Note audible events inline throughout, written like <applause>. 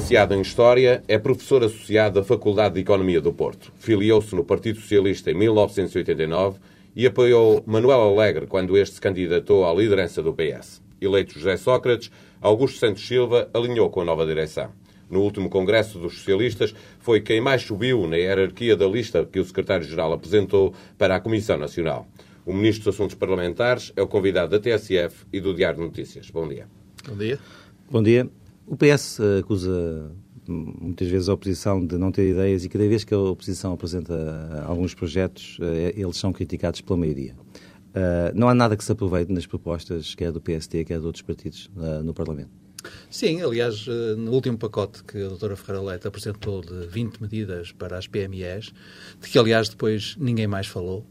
Licenciado em História, é professor associado da Faculdade de Economia do Porto. Filiou-se no Partido Socialista em 1989 e apoiou Manuel Alegre quando este se candidatou à liderança do PS. Eleito José Sócrates, Augusto Santos Silva alinhou com a nova direção. No último Congresso dos Socialistas, foi quem mais subiu na hierarquia da lista que o secretário-geral apresentou para a Comissão Nacional. O Ministro dos Assuntos Parlamentares é o convidado da TSF e do Diário de Notícias. Bom dia. Bom dia. Bom dia. O PS acusa muitas vezes a oposição de não ter ideias e cada vez que a oposição apresenta alguns projetos, eh, eles são criticados pela maioria. Eh, não há nada que se aproveite nas propostas, quer do PSD, quer de outros partidos eh, no Parlamento. Sim, aliás, no último pacote que a doutora Ferreira Leite apresentou de 20 medidas para as PMEs, de que, aliás, depois ninguém mais falou,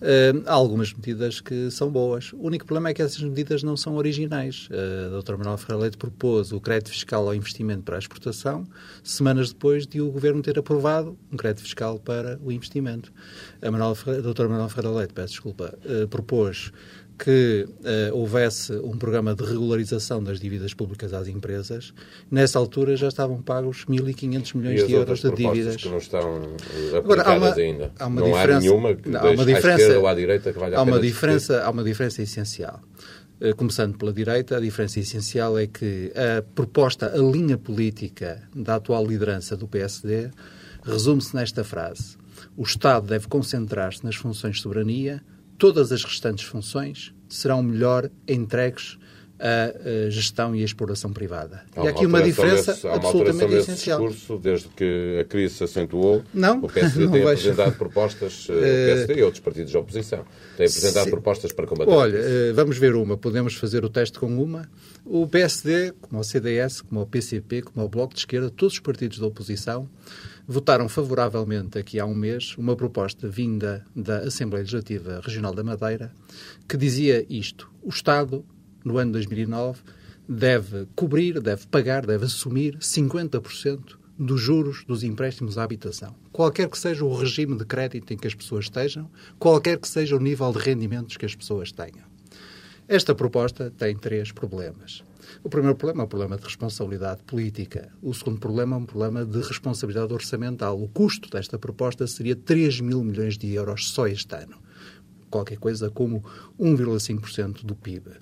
Uh, há algumas medidas que são boas. O único problema é que essas medidas não são originais. Uh, a Dr. Manuel Ferreira Leite propôs o crédito fiscal ao investimento para a exportação, semanas depois de o Governo ter aprovado um crédito fiscal para o investimento. A, Manuel Ferreira, a Dr. Manuel Ferreira Leite, peço desculpa, uh, propôs que uh, houvesse um programa de regularização das dívidas públicas às empresas. Nessa altura já estavam pagos 1.500 milhões de euros de dívidas. que não estão aplicadas Agora, há uma, ainda. Há uma não diferença, há nenhuma que não, há uma diferença, ou à direita que valha há uma diferença, Há uma diferença essencial. Uh, começando pela direita, a diferença essencial é que a proposta, a linha política da atual liderança do PSD resume-se nesta frase. O Estado deve concentrar-se nas funções de soberania, todas as restantes funções serão melhor entregues à gestão e à exploração privada. Há e há aqui uma, diferença desse, absolutamente essencial. discurso, desde que a crise se acentuou, não, o PSD <laughs> tem apresentado propostas, uh, o PSD e outros partidos de oposição, têm apresentado propostas para combater Olha, uh, vamos ver uma, podemos fazer o teste com uma. O PSD, como o CDS, como o PCP, como o Bloco de Esquerda, todos os partidos da oposição, votaram favoravelmente aqui há um mês uma proposta vinda da Assembleia Legislativa Regional da Madeira que dizia isto: o Estado, no ano 2009, deve cobrir, deve pagar, deve assumir 50% dos juros dos empréstimos à habitação. Qualquer que seja o regime de crédito em que as pessoas estejam, qualquer que seja o nível de rendimentos que as pessoas tenham. Esta proposta tem três problemas. O primeiro problema é um problema de responsabilidade política. O segundo problema é um problema de responsabilidade orçamental. O custo desta proposta seria 3 mil milhões de euros só este ano qualquer coisa como 1,5% do PIB.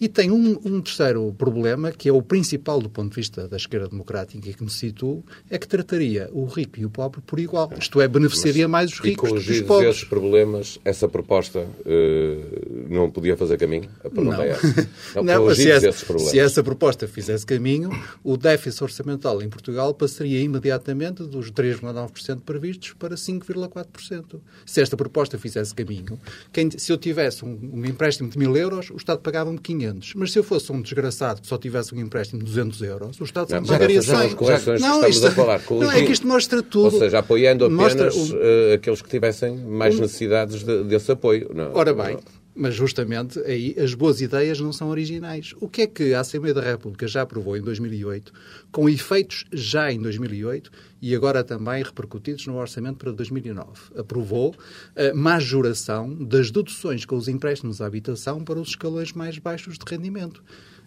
E tem um, um, terceiro problema, que é o principal do ponto de vista da esquerda democrática e que me situo, é que trataria o rico e o pobre por igual. Isto é, beneficiaria mais os ricos do que os pobres. esses problemas, essa proposta uh, não podia fazer caminho? A pergunta não. é essa. <laughs> Não, não mas se essa, se essa proposta fizesse caminho, o déficit orçamental em Portugal passaria imediatamente dos 3,9% previstos para 5,4%. Se esta proposta fizesse caminho, quem se eu tivesse um, um, empréstimo de mil euros, o Estado pagava-me 500. Mas se eu fosse um desgraçado que só tivesse um empréstimo de 200 euros, o Estado só me pagaria 100. Não, isto, a falar. <laughs> Não, é que isto mostra tudo. Ou seja, apoiando apenas uh, aqueles que tivessem mais necessidades de, desse apoio. Não, Ora bem, mas justamente aí as boas ideias não são originais. O que é que a Assembleia da República já aprovou em 2008, com efeitos já em 2008 e agora também repercutidos no orçamento para 2009? Aprovou a majoração das deduções com os empréstimos à habitação para os escalões mais baixos de rendimento.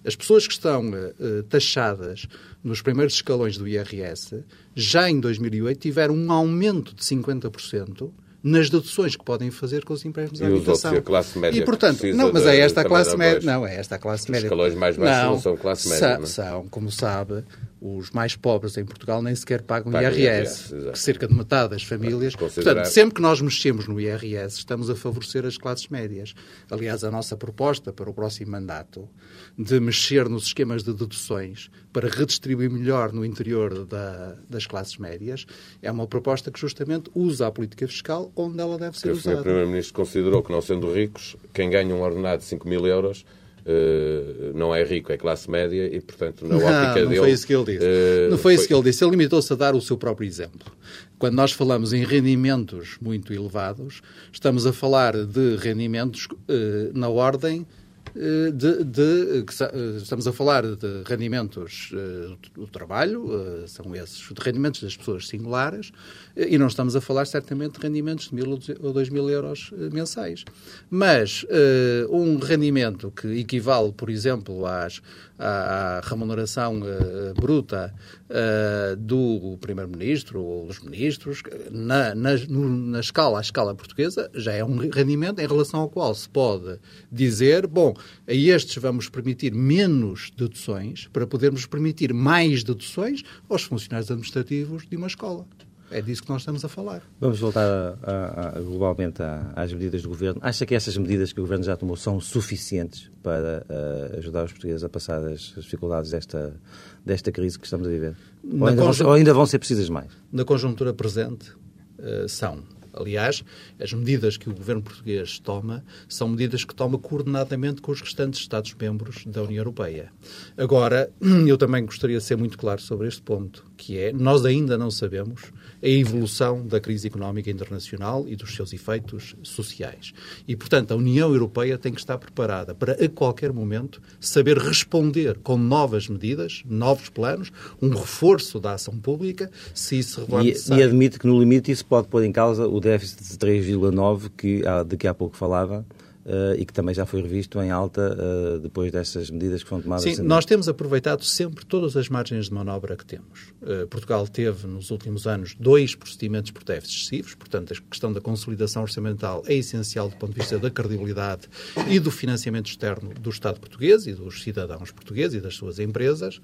As pessoas que estão uh, taxadas nos primeiros escalões do IRS, já em 2008 tiveram um aumento de 50% nas deduções que podem fazer com os empréstimos à habitação. E a classe média e, portanto, não, mas é esta a classe média. Não, é esta a classe média. Os escalões mais baixos não, não são classe média. Não? São, como sabe, os mais pobres em Portugal nem sequer pagam Paga IRS, IRS cerca de metade das famílias. Considerar... Portanto, sempre que nós mexemos no IRS, estamos a favorecer as classes médias. Aliás, a nossa proposta para o próximo mandato de mexer nos esquemas de deduções para redistribuir melhor no interior da, das classes médias é uma proposta que justamente usa a política fiscal onde ela deve ser usada. O Primeiro-Ministro considerou que, não sendo ricos, quem ganha um ordenado de 5 mil euros não é rico, é classe média e, portanto, na <laughs> não, não dele... Não foi isso que ele disse. Uh, não foi, foi isso que ele disse. Ele limitou-se a dar o seu próprio exemplo. Quando nós falamos em rendimentos muito elevados, estamos a falar de rendimentos uh, na ordem eh, de, de, que eh, estamos a falar de rendimentos do trabalho, são esses de rendimentos das pessoas singulares, e não estamos a falar certamente de rendimentos de mil ou dois mil euros mensais. Mas um rendimento que equivale, por exemplo, às, à, remuneração bruta do Primeiro-Ministro ou dos ministros, na, na, na escala, à escala portuguesa, já é um rendimento em relação ao qual se pode dizer, bom, a estes vamos permitir menos deduções para podermos permitir mais deduções aos funcionários administrativos de uma escola. É disso que nós estamos a falar. Vamos voltar a, a, a, globalmente às medidas do Governo. Acha que essas medidas que o Governo já tomou são suficientes para uh, ajudar os portugueses a passar as, as, dificuldades desta, desta crise que estamos a viver? Ou ainda, vão, ou ainda, vão, ser precisas mais? Na conjuntura presente, uh, são. Aliás, as medidas que o governo português toma são medidas que toma coordenadamente com os restantes Estados-membros da União Europeia. Agora, <clears throat> eu também gostaria de ser muito claro sobre este ponto, que é, nós ainda não sabemos a evolução da crise económica internacional e dos seus efeitos sociais. E, portanto, a União Europeia tem que estar preparada para, a qualquer momento, saber responder com novas medidas, novos planos, um reforço da ação pública, se isso revelar necessário. E admite que, no limite, isso pode pôr em causa o déficit de 3,9 que, de que há pouco falava, Uh, e que também já foi revisto em alta uh, depois dessas medidas que foram tomadas. Sim, nós temos aproveitado sempre todas as margens de manobra que temos. Uh, Portugal teve, nos últimos anos, dois procedimentos por déficits excessivos, portanto, a questão da consolidação orçamental é essencial do ponto de vista da credibilidade e do financiamento externo do Estado português e dos cidadãos portugueses e das suas empresas,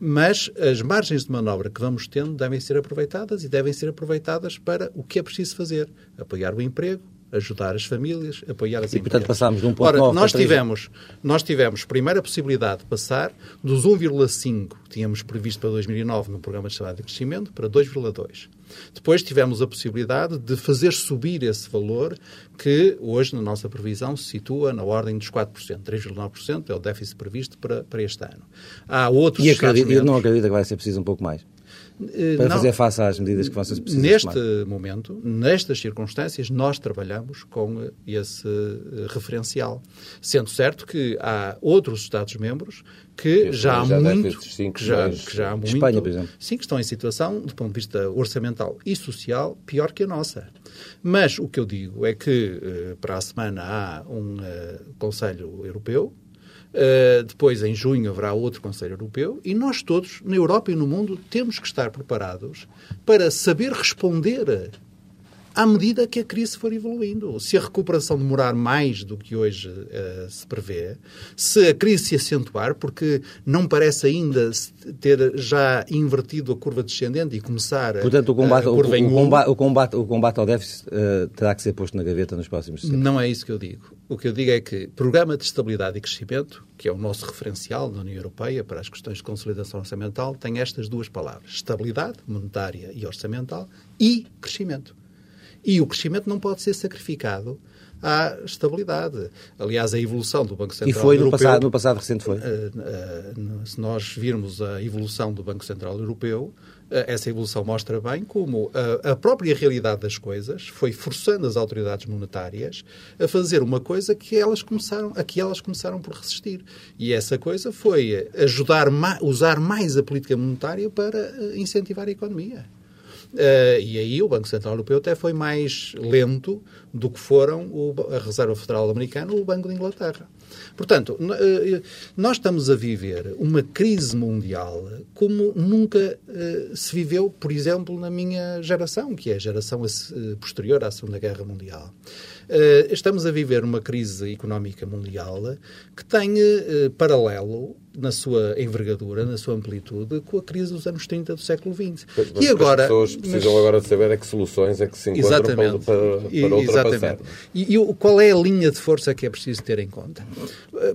mas as margens de manobra que vamos tendo devem ser aproveitadas e devem ser aproveitadas para o que é preciso fazer: apoiar o emprego, ajudar as famílias, apoiar as e, empresas. E, portanto, passámos de 1,9 Ora, nós tivemos, nós tivemos, primeiro, a possibilidade de passar dos 1,5 que tínhamos previsto para 2009 no Programa de Estabilidade de Crescimento para 2,2. Depois tivemos a possibilidade de fazer subir esse valor que hoje, na nossa previsão, se situa na ordem dos 4%. 3,9% é o déficit previsto para, para este ano. Há outros e acredito, eu não acredito que vai ser preciso um pouco mais. Eh, para não, fazer face às medidas que vão ser precisas Neste tomar. momento, nestas circunstâncias, nós trabalhamos com esse eh, referencial. Sendo certo que há outros Estados-membros que já, já há muito, cinco, que já, que já há muito, Espanha, por exemplo. Sim, que estão em situação, do ponto de vista orçamental e social, pior que a nossa. Mas o que eu digo é que eh, para a semana há um Conselho Europeu Uh, depois, em junho, haverá outro Conselho Europeu e nós todos, na Europa e no mundo, temos que estar preparados para saber responder à medida que a crise for evoluindo. Se a recuperação demorar mais do que hoje uh, se prevê, se a crise se acentuar, porque não parece ainda ter já invertido a curva descendente e começar Portanto, o combate, a curva o, o, combate, o, combate, o combate ao déficit uh, terá que ser posto na gaveta nos próximos tempos. Não é isso que eu digo. O que eu digo é que Programa de Estabilidade e Crescimento, que é o nosso referencial na União Europeia para as questões de consolidação orçamental, tem estas duas palavras: estabilidade monetária e orçamental e crescimento. E o crescimento não pode ser sacrificado à estabilidade. Aliás, a evolução do Banco Central Europeu... E foi no Europeu, passado, no passado recente foi? Uh, uh, se nós virmos a evolução do Banco Central Europeu, eh, essa evolução mostra bem como a, própria realidade das coisas foi forçando as autoridades monetárias a fazer uma coisa que elas começaram, a que elas começaram por resistir. E essa coisa foi ajudar, usar mais a política monetária para eh, incentivar a economia. Uh, e aí o Banco Central Europeu até foi mais lento do que foram o, a Reserva Federal Americana ou o Banco de Inglaterra. Portanto, uh, nós estamos a viver uma crise mundial como nunca uh, se viveu, por exemplo, na minha geração, que é a geração posterior à Segunda Guerra Mundial. Estamos a viver uma crise económica mundial que tem paralelo na sua envergadura, na sua amplitude, com a crise dos anos 30 do século XX. Mas, e agora, as pessoas precisam mas... agora de saber é que soluções é que se encontram Exatamente. para, para, para. Exatamente. E, e, qual é a linha de força que é preciso ter em conta?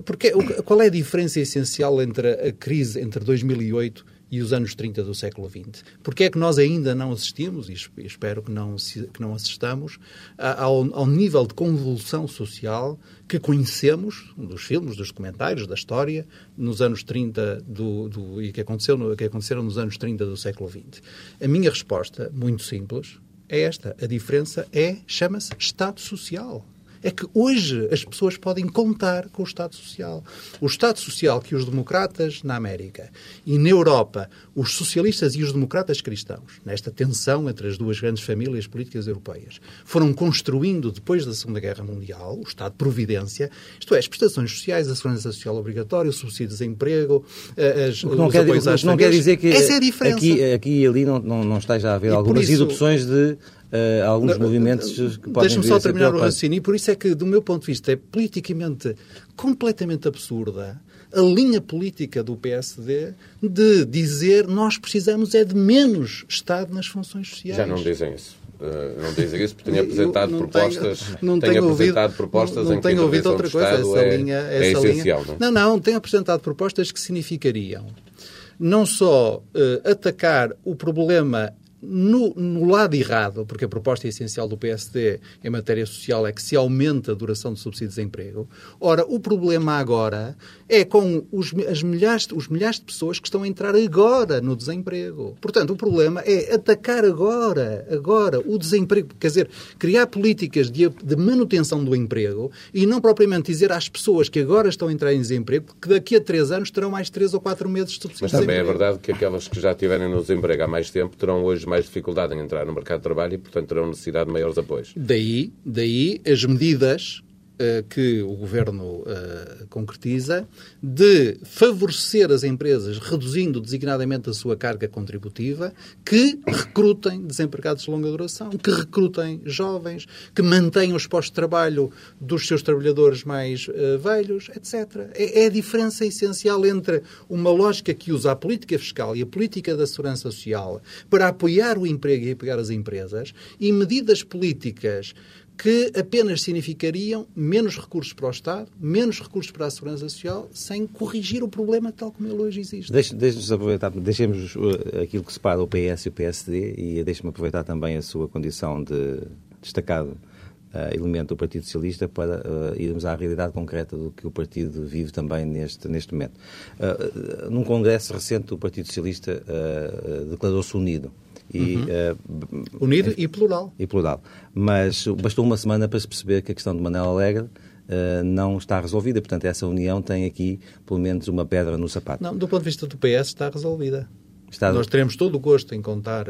Porque qual é a diferença essencial entre a crise entre 2008 e os anos 30 do século XX. Porque é que nós ainda não assistimos, e espero que não, que não assistamos, ao, ao nível de convulsão social que conhecemos dos filmes, dos documentários, da história, nos anos 30 do, do, e que, aconteceu no, que aconteceram nos anos 30 do século XX. A minha resposta, muito simples, é esta. A diferença é, chama-se Estado Social. É que hoje as pessoas podem contar com o Estado Social. O Estado Social que os democratas na América e na Europa, os socialistas e os democratas cristãos, nesta tensão entre as duas grandes famílias políticas europeias, foram construindo depois da Segunda Guerra Mundial, o Estado de Providência, isto é, as prestações sociais, a segurança social obrigatória, o subsídio de desemprego, eh, as, não, quer, não quer dizer que Essa é a diferença. Aqui, aqui e ali não, não, não esteja a haver e algumas isso, de uh, alguns movimentos que podem Deixa-me só terminar o raciocínio, e por isso é que, do meu ponto de vista, é politicamente completamente absurda a linha política do PSD de dizer nós precisamos é de menos Estado nas funções sociais. Já não dizem isso. Uh, não dizem isso porque tenho apresentado não propostas, tenho, não tenho, tenho apresentado ouvido, propostas não, não em que tenho ouvido outra coisa, essa é, linha, essa é essencial. Linha, não? não, não, tenho apresentado propostas que significariam não só uh, atacar o problema no, no, lado errado, porque a proposta essencial do PSD em matéria social é que se aumenta a duração do subsídio de desemprego. Ora, o problema agora é com os, as milhares, os milhares de pessoas que estão a entrar agora no desemprego. Portanto, o problema é atacar agora, agora, o desemprego. Quer dizer, criar políticas de, de manutenção do emprego e não propriamente dizer às pessoas que agora estão a entrar em desemprego que daqui a três anos terão mais três ou quatro meses de subsídio Mas também é verdade que aquelas que já estiverem no desemprego há mais tempo terão hoje mais dificuldade em entrar no mercado de trabalho e, portanto, terão necessidade de maiores apoios. Daí, daí as medidas que o Governo uh, concretiza de favorecer as empresas, reduzindo designadamente a sua carga contributiva, que recrutem desempregados de longa duração, que recrutem jovens, que mantenham os postos de trabalho dos seus trabalhadores mais uh, velhos, etc. É, é a diferença essencial entre uma lógica que usa a política fiscal e a política da segurança social para apoiar o emprego e apoiar as empresas e medidas políticas que apenas significariam menos recursos para o Estado, menos recursos para a Segurança Social, sem corrigir o problema tal como ele hoje existe. Deixe-nos aproveitar, deixemos uh, aquilo que separa o PS e o PSD e deixe-me aproveitar também a sua condição de destacado uh, elemento do Partido Socialista para uh, irmos à realidade concreta do que o partido vive também neste, neste momento. Uh, num congresso recente, o Partido Socialista declarou-se unido e, uhum. uh, Unido e plural. E plural. Mas bastou uma semana para se perceber que a questão de Manela Alegre uh, não está resolvida. Portanto, essa união tem aqui, pelo menos, uma pedra no sapato. Não, do ponto de vista do PS, está resolvida. Está... Nós teremos todo o gosto em contar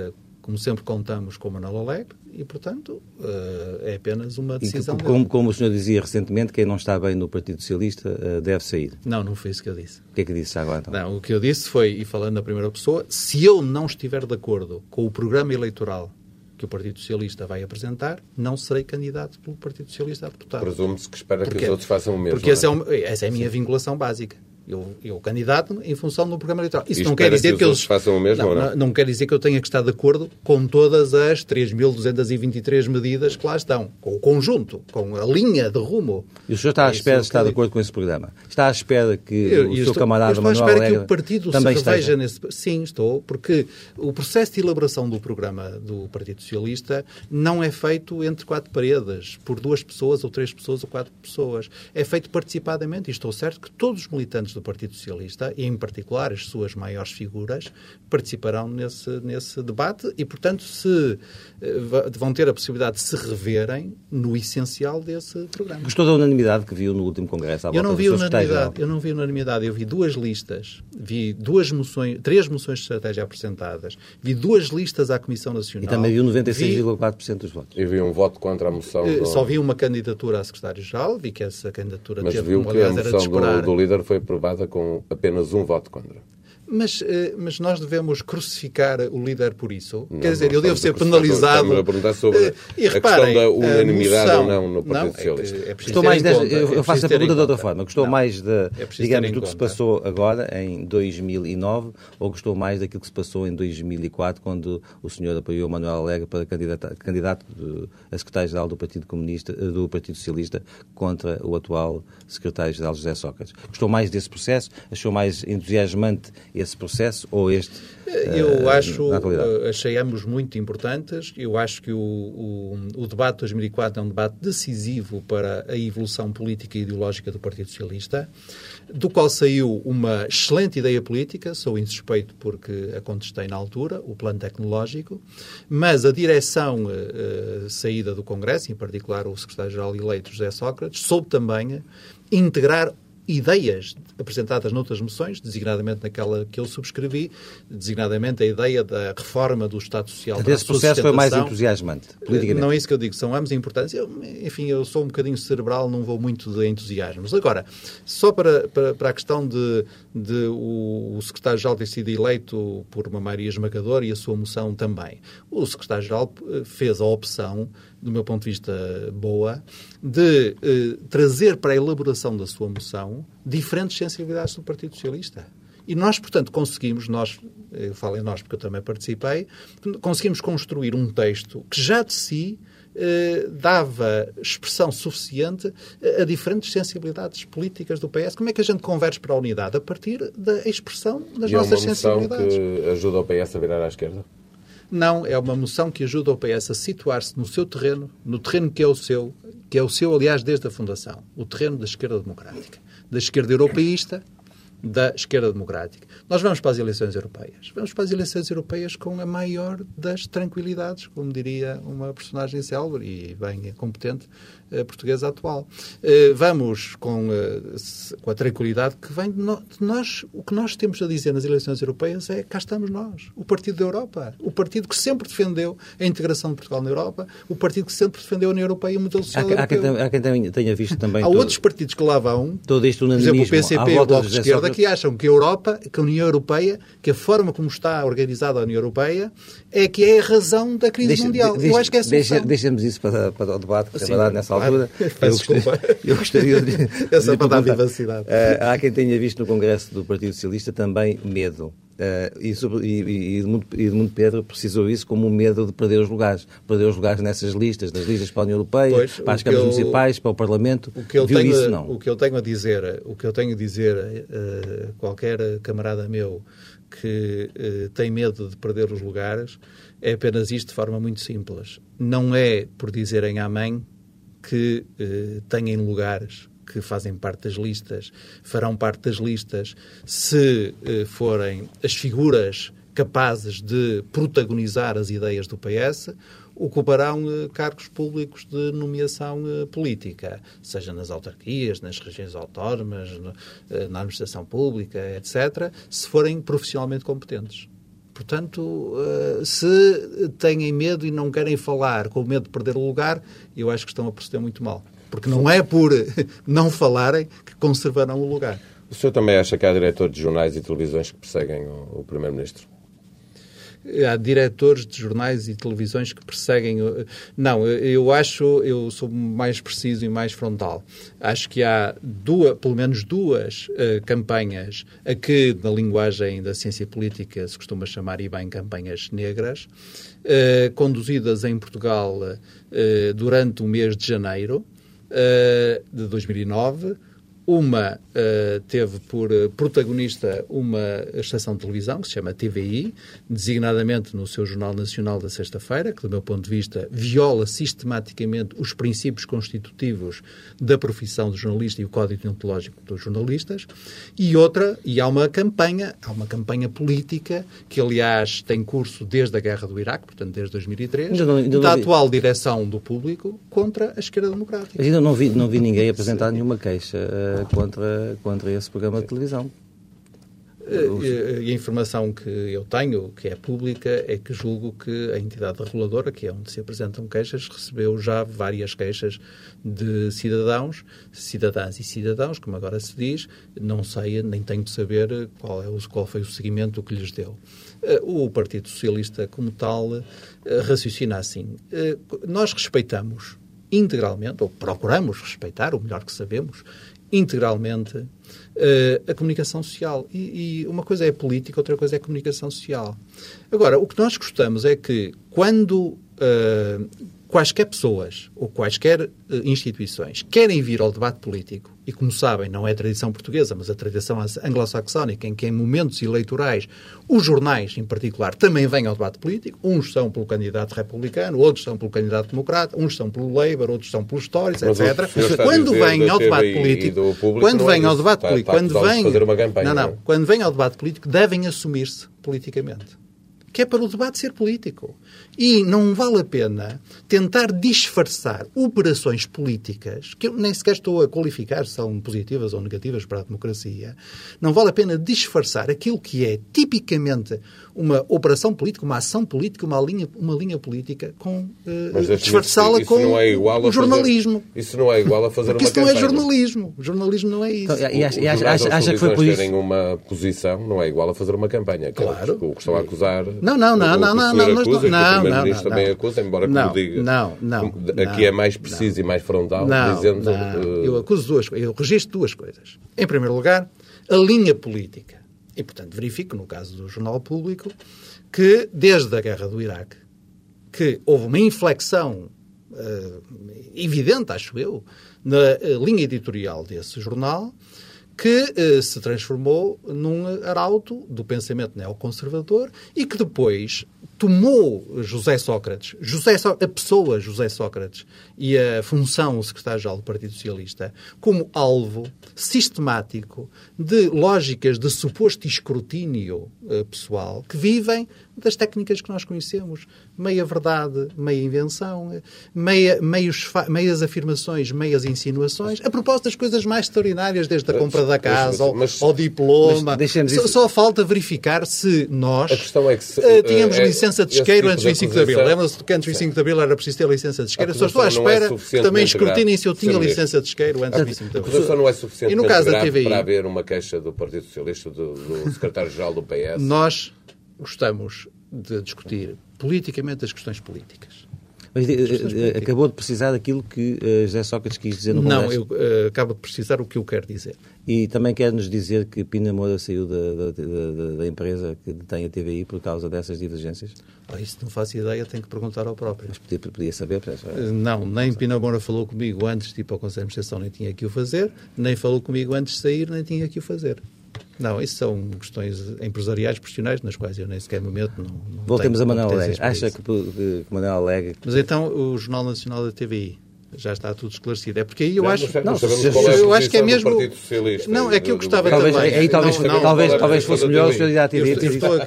como sempre contamos com o Manuel Alegre, e, portanto, uh, é apenas uma decisão. E que, como, como, o senhor dizia recentemente, quem não está bem no Partido Socialista uh, deve sair. Não, não foi isso que eu disse. O que é que disse agora? Então? Não, o que eu disse foi, e falando na primeira pessoa, se eu não estiver de acordo com o programa eleitoral que o Partido Socialista vai apresentar, não serei candidato pelo Partido Socialista a deputado. Presume-se que espera porque, que os outros façam o mesmo. Porque essa é, é, essa é a minha Sim. vinculação básica. Eu, eu candidato em função do programa eleitoral. Isso não quer dizer que, que eles façam o mesmo não, ou não? não? quer dizer que eu tenha que estar de acordo com todas as 3.223 medidas que lá estão, com o conjunto, com a linha de rumo. E o senhor está à espera de estar de acordo com esse programa? Está à espera que eu, o seu estou, camarada Manuel Alegre espera que o partido também se reveja nesse... Sim, estou, porque o processo de elaboração do programa do Partido Socialista não é feito entre quatro paredes, por duas pessoas ou três pessoas ou quatro pessoas. É feito participadamente e estou certo que todos os militantes do Partido Socialista e em particular as suas maiores figuras, participarão nesse, nesse debate e, portanto, se, eh, vão ter a possibilidade de se reverem no essencial desse programa. Gostou da unanimidade que viu no último Congresso? eu não vi unanimidade, eu não vi unanimidade, eu vi duas listas, vi duas moções, três moções de estratégia apresentadas, vi duas listas à Comissão Nacional. E também viu 96,4% dos votos. E vi um voto contra a moção. Eh, do... Só vi uma candidatura a secretário-geral, vi que essa candidatura Mas teve, viu como, aliás, que a moção do, do líder foi aprovada com apenas apenas um voto contra. Mas, eh, mas nós devemos crucificar o líder por isso? Não, Quer dizer, ele deve ser penalizado. Estamos a perguntar sobre uh, e, reparem, a questão da unanimidade moção, ou não no Partido não, Socialista. É, é gostou mais de, eu, eu faço a pergunta de outra forma. Gostou não, mais, de, é digamos, do que se passou agora, em 2009, ou gostou mais daquilo que se passou em 2004, quando o senhor apoiou Manuel Alegre para candidato, candidato a secretário-geral do Partido Comunista, eh, do Partido Socialista, contra o atual secretário-geral José Sócrates? Gostou mais desse processo? Achou mais entusiasmante esse processo ou este? Eu acho, achei ambos muito importantes. Eu acho que o, o, o, debate de 2004 é um debate decisivo para a evolução política e ideológica do Partido Socialista, do qual saiu uma excelente ideia política, sou insuspeito porque a contestei na altura, o plano tecnológico, mas a direção uh, saída do Congresso, em particular o secretário-geral eleito José Sócrates, soube também integrar ideias apresentadas noutras moções, designadamente naquela que eu subscrevi, designadamente a ideia da reforma do Estado Social. Esse processo foi mais entusiasmante, politicamente. Não é isso que eu digo, são ambos importantes. Eu, enfim, eu sou um bocadinho cerebral, não vou muito de entusiasmos. Agora, só para, para, para a questão de, de o, o secretário-geral ter sido eleito por uma maioria esmagadora e a sua moção também. O secretário-geral eh, fez a opção do meu ponto de vista, boa, de eh, trazer para a elaboração da sua moção diferentes sensibilidades do Partido Socialista. E nós, portanto, conseguimos, nós, eu falo em nós porque eu também participei, conseguimos construir um texto que já de si eh, dava expressão suficiente a diferentes sensibilidades políticas do PS. Como é que a gente converge para a unidade? A partir da expressão das e nossas é uma sensibilidades. que ajuda o PS a virar à esquerda? Não, é uma moção que ajuda o PS a situar-se no seu terreno, no terreno que é o seu, que é o seu, aliás, desde a fundação, o terreno da esquerda democrática, da esquerda europeísta, da esquerda democrática. Nós vamos para as eleições europeias. Vamos para as eleições europeias com a maior das tranquilidades, como diria uma personagem célebre e bem competente uh, portuguesa atual. Uh, vamos com, uh, com a tranquilidade que vem de, no, de, nós. O que nós temos a dizer nas eleições europeias é cá estamos nós, o Partido da Europa, o partido que sempre defendeu a integração de Portugal na Europa, o partido que sempre defendeu a União Europeia e o modelo social há, há quem, há quem tenha visto também. Há todo, outros partidos que lá vão, todo isto por exemplo, o PCP e o Bloco de Esquerda, que acham que a Europa, que a União Europeia, que a forma como está organizada a União Europeia é que é a razão da crise deixa, mundial. Deixa, eu acho que é deixa, Deixemos isso para, para o debate, que Sim, é verdade, nessa altura. <laughs> Eu gostaria, eu gostaria de. <laughs> Essa de para dar vivacidade. Uh, há quem tenha visto no Congresso do Partido Socialista também medo. Uh, e, e, e, Edmundo Pedro precisou isso como um medo de perder os lugares. Perder os lugares nessas listas, nas listas para a União Europeia, pois, para as câmaras eu, municipais, para o Parlamento. O que eu Viu tenho, isso, não? O que eu tenho a dizer, o que eu tenho a dizer uh, qualquer camarada meu que uh, tem medo de perder os lugares é apenas isto de forma muito simples. Não é por dizerem amém que uh, têm lugares que fazem parte das listas, farão parte das listas se uh, forem as figuras capazes de protagonizar as ideias do PS, ocuparão uh, cargos públicos de nomeação uh, política, seja nas autarquias, nas regiões autónomas, no, na administração pública, etc., se forem profissionalmente competentes. Portanto, se têm medo e não querem falar com medo de perder o lugar, eu acho que estão a proceder muito mal. Porque não é por <laughs> não falarem que conservarão o lugar. O senhor também acha que há diretores de jornais e televisões que perseguem o, Primeiro-Ministro? há diretores de jornais e televisões que perseguem. Não, eu acho, eu sou mais preciso e mais frontal. Acho que há duas, pelo menos duas uh, campanhas a que, na linguagem da ciência política, se costuma chamar e bem campanhas negras, uh, conduzidas em Portugal uh, durante o mês de janeiro de 2009. Uma uh, teve por eh, protagonista uma estação de televisão que se chama TVI, designadamente no seu Jornal Nacional da sexta-feira, que, do meu ponto de vista, viola sistematicamente os princípios constitutivos da profissão de jornalista e o código deontológico dos jornalistas. E outra, e há uma campanha, há uma campanha política que, aliás, tem curso desde a Guerra do Iraque, portanto, desde 2003, ainda não, ainda da atual direção do público contra a esquerda democrática. Mas ainda não vi, não vi ninguém apresentar nenhuma queixa uh, contra contra esse programa de televisão. Eh, e a informação que eu tenho, que é pública, é que julgo que a entidade reguladora, que é onde se apresentam queixas, recebeu já várias queixas de cidadãos, cidadãs e cidadãos, como agora se diz, não sei, nem tenho de saber qual, é qual foi o seguimento que lhes deu. Eh, o Partido Socialista, como tal, eh, raciocina assim. Nós respeitamos integralmente, ou procuramos respeitar, o melhor que sabemos, integralmente uh, a comunicação social. E, e, uma coisa é política, outra coisa é comunicação social. Agora, o que nós gostamos é que quando uh, quaisquer pessoas ou quaisquer uh, instituições querem vir ao debate político, e como sabem, não é a tradição portuguesa, mas a tradição anglo-saxónica, em que em momentos eleitorais os jornais, em particular, também vêm ao debate político, uns são pelo candidato republicano, outros são pelo candidato democrata, uns são pelo Labour, outros são pelos Tories, etc. Quando vêm ao debate político, quando vêm ao debate político, quando vêm, não, não, quando vêm ao debate político, devem assumir-se politicamente que é para o debate ser político. E não vale a pena tentar disfarçar operações políticas, que eu nem sequer estou a qualificar se são positivas ou negativas para a democracia, não vale a pena disfarçar aquilo que é tipicamente uma operação política, uma ação política, uma linha, uma linha política, com uh, disfarçá-la com é o jornalismo. Fazer, isso não é igual a fazer Porque uma isso não é jornalismo. O jornalismo não é isso. Então, e acha, acha, acha que foi por isso... terem uma posição não é igual a fazer uma campanha. Claro. O que estão a acusar... Não, não, não, não, não, não, acusa, não, não, não, não, também acusa, embora não, como diga. Não, não. Aqui é mais preciso e mais frontal, não, dizendo. Não. Uh... Eu acuso duas coisas, eu registro duas coisas. Em primeiro lugar, a linha política. E, portanto, verifico, no caso do Jornal Público, que desde a guerra do Iraque, que houve uma inflexão uh, evidente, acho eu, na uh, linha editorial desse jornal, que eh, se transformou num arauto do pensamento neoconservador e que depois tomou José Sócrates, José so a pessoa José Sócrates e a função secretário-geral do Partido Socialista como alvo sistemático de lógicas de suposto escrutínio uh, pessoal que vivem das técnicas que nós conhecemos. Meia verdade, meia invenção, meia, meios, meias afirmações, meias insinuações, a propósito das coisas mais extraordinárias, desde a compra da casa ao, mas, ao diploma. Só, só, falta verificar se nós é se, uh, tínhamos é, licença de isqueiro tipo antes do 25 de Abril. Lembra-se que antes do 25 de Abril era preciso ter licença de isqueiro? Só estou à é espera é que também escrutinem se eu tinha licença de isqueiro antes do 25 de Abril. A acusação não é suficiente e no caso da TVI, para haver uma queixa do Partido Socialista, do, do secretário-geral do PS? Nós gostamos de discutir politicamente as questões políticas. Mas eh, eh, acabou de precisar daquilo que uh, José Sócrates quis dizer no Congresso? Não, eu uh, acabo de precisar o que eu quero dizer. E também quer-nos dizer que Pina Moura saiu da, da, da, da, empresa que detém a TVI por causa dessas divergências? Ah, isso não faço ideia, tenho que perguntar ao próprio. Mas podia, podia saber? Uh, não, nem Pina Moura falou comigo antes de ir para o Conselho de Administração, nem tinha que o fazer, nem falou comigo antes de sair, nem tinha que o fazer. Não, isso são questões empresariais, profissionais, nas quais eu nem sequer me meto. Não, não Voltemos a Manuel Alegre. Acha que, que Manuel Alegre... Mas então o Jornal Nacional da TVI já está tudo esclarecido. É porque aí eu não, acho. Não, é eu acho que é mesmo. Não, é que eu gostava talvez, também. Aí talvez, não, talvez, não, talvez fosse melhor o senhor ir à TV. Estou,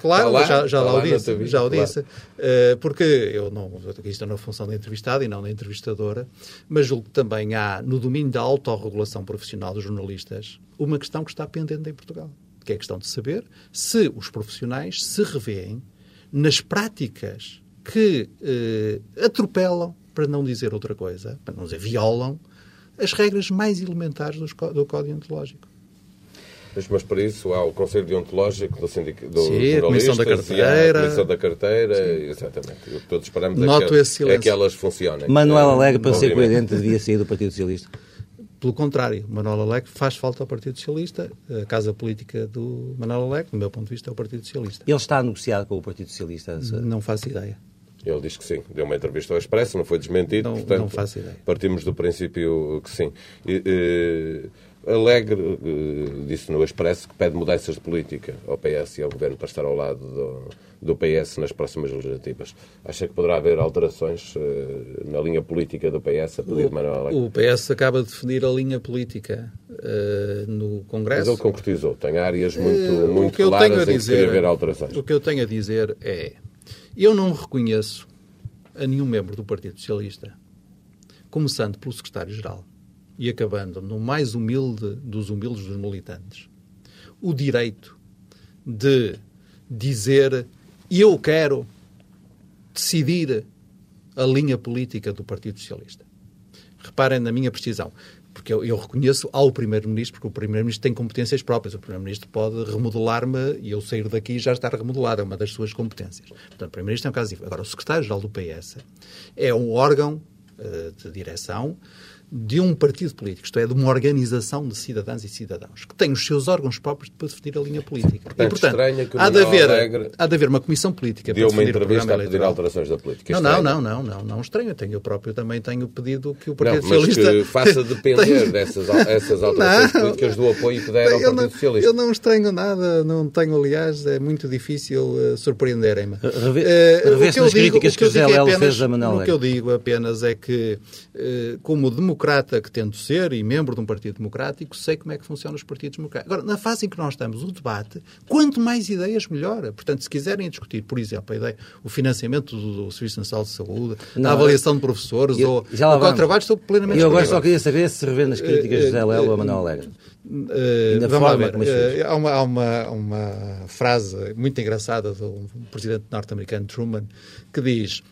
claro, lá, já, já lá, lá o disse. Já o disse. Uh, porque eu não. Aqui estou na função de entrevistado e não da entrevistadora, mas julgo que também há, no domínio da autorregulação profissional dos jornalistas, uma questão que está pendente em Portugal que é a questão de saber se os profissionais se revêem nas práticas que eh, atropelam, para não dizer outra coisa, para não dizer violam, as regras mais elementares do, do Código Ontológico. Mas, mas para isso há o Conselho Deontológico do, sindic... do Sim, a Comissão da Carteira. a Comissão da Carteira, Sim. exatamente. O que todos esperamos Noto é que, é que elas funcionem. Manuel Alegre, para ser coerente, devia sair do Partido Socialista. Pelo contrário, Manuel Alegre faz falta ao Partido Socialista. A casa política do Manuel Alegre, do meu ponto de vista, é o Partido Socialista. Ele está a negociar com o Partido Socialista? Não faço ideia. Ele diz que sim. Deu uma entrevista ao Expresso, não foi desmentido. Não, portanto, não faço ideia. Partimos do princípio que sim. E, e, Alegre uh, disse no Expresso que pede mudanças de política ao PS e ao Governo para estar ao lado do, do PS nas próximas legislativas. Acha que poderá haver alterações uh, na linha política do PS a pedido de Manuel Alegre? O PS acaba de definir a linha política uh, no Congresso. Mas ele concretizou. Tem áreas muito, muito claras em dizer, que haver alterações. O que eu tenho a dizer é eu não reconheço a nenhum membro do Partido Socialista, começando pelo secretário-geral, e acabando no mais humilde dos humildes dos militantes, o direito de dizer eu quero decidir a linha política do Partido Socialista. Reparem na minha precisão, porque eu, eu reconheço ao Primeiro-Ministro, porque o Primeiro-Ministro tem competências próprias. O Primeiro-Ministro pode remodelar-me e eu sair daqui e já estar remodelado, é uma das suas competências. Portanto, o Primeiro-Ministro é um caso. Agora, o Secretário-Geral do PS é um órgão uh, de direção de um partido político, isto é, de uma organização de cidadãs e cidadãos, que tem os seus órgãos próprios para definir a linha política. Portanto, e, portanto estranha que o há, de haver, Alegre há de haver uma comissão política deu para uma entrevista programa a pedir eleitoral. alterações da política. Não, não, não, não, não, não estranho. Eu tenho, eu próprio também tenho pedido que o Não, Partido mas Socialista... que faça <laughs> depender dessas, essas alterações Não. políticas do apoio que der ao eu, Partido não, Socialista. eu não estranho nada, não tenho, aliás, é muito difícil eh, surpreenderem-me. Reve- Eh, reveste que eu nas críticas o que José é Lelo fez a Manuel O que eu Alegre. digo apenas é que, eh, como democrata que tento ser e membro de um partido democrático, sei como é que funcionam os partidos democráticos. Agora, na fase em que nós estamos, o debate, quanto mais ideias, melhor. Portanto, se quiserem discutir, por exemplo, a ideia, o financiamento do, do Serviço Nacional de Saúde, Não, a avaliação de professores Eu- ou, já lá ou trabalho, estou plenamente Eu agora só queria saber se revê nas críticas de José Lelo a Manuel Alegre. Uh, vamos lá forma ver. as fez. Uh, há uma, há uma, uma frase muito engraçada do presidente norte-americano Truman que diz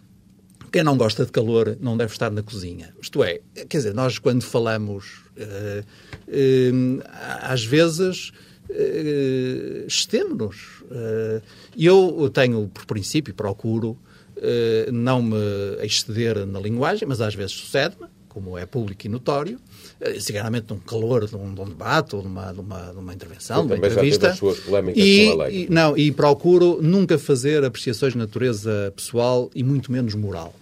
quem não gosta de calor não deve estar na cozinha. Isto é, quer dizer, nós quando falamos, uh, uh, às vezes uh, excedemos-nos. Uh, eu tenho, por princípio, procuro não me exceder na linguagem, mas às vezes sucede-me, como é público e notório, eh, seguramente num calor de um, de um debate ou de uma, de uma, de uma intervenção, de uma entrevista. e, e- não, e procuro nunca fazer apreciações de natureza pessoal e muito menos moral.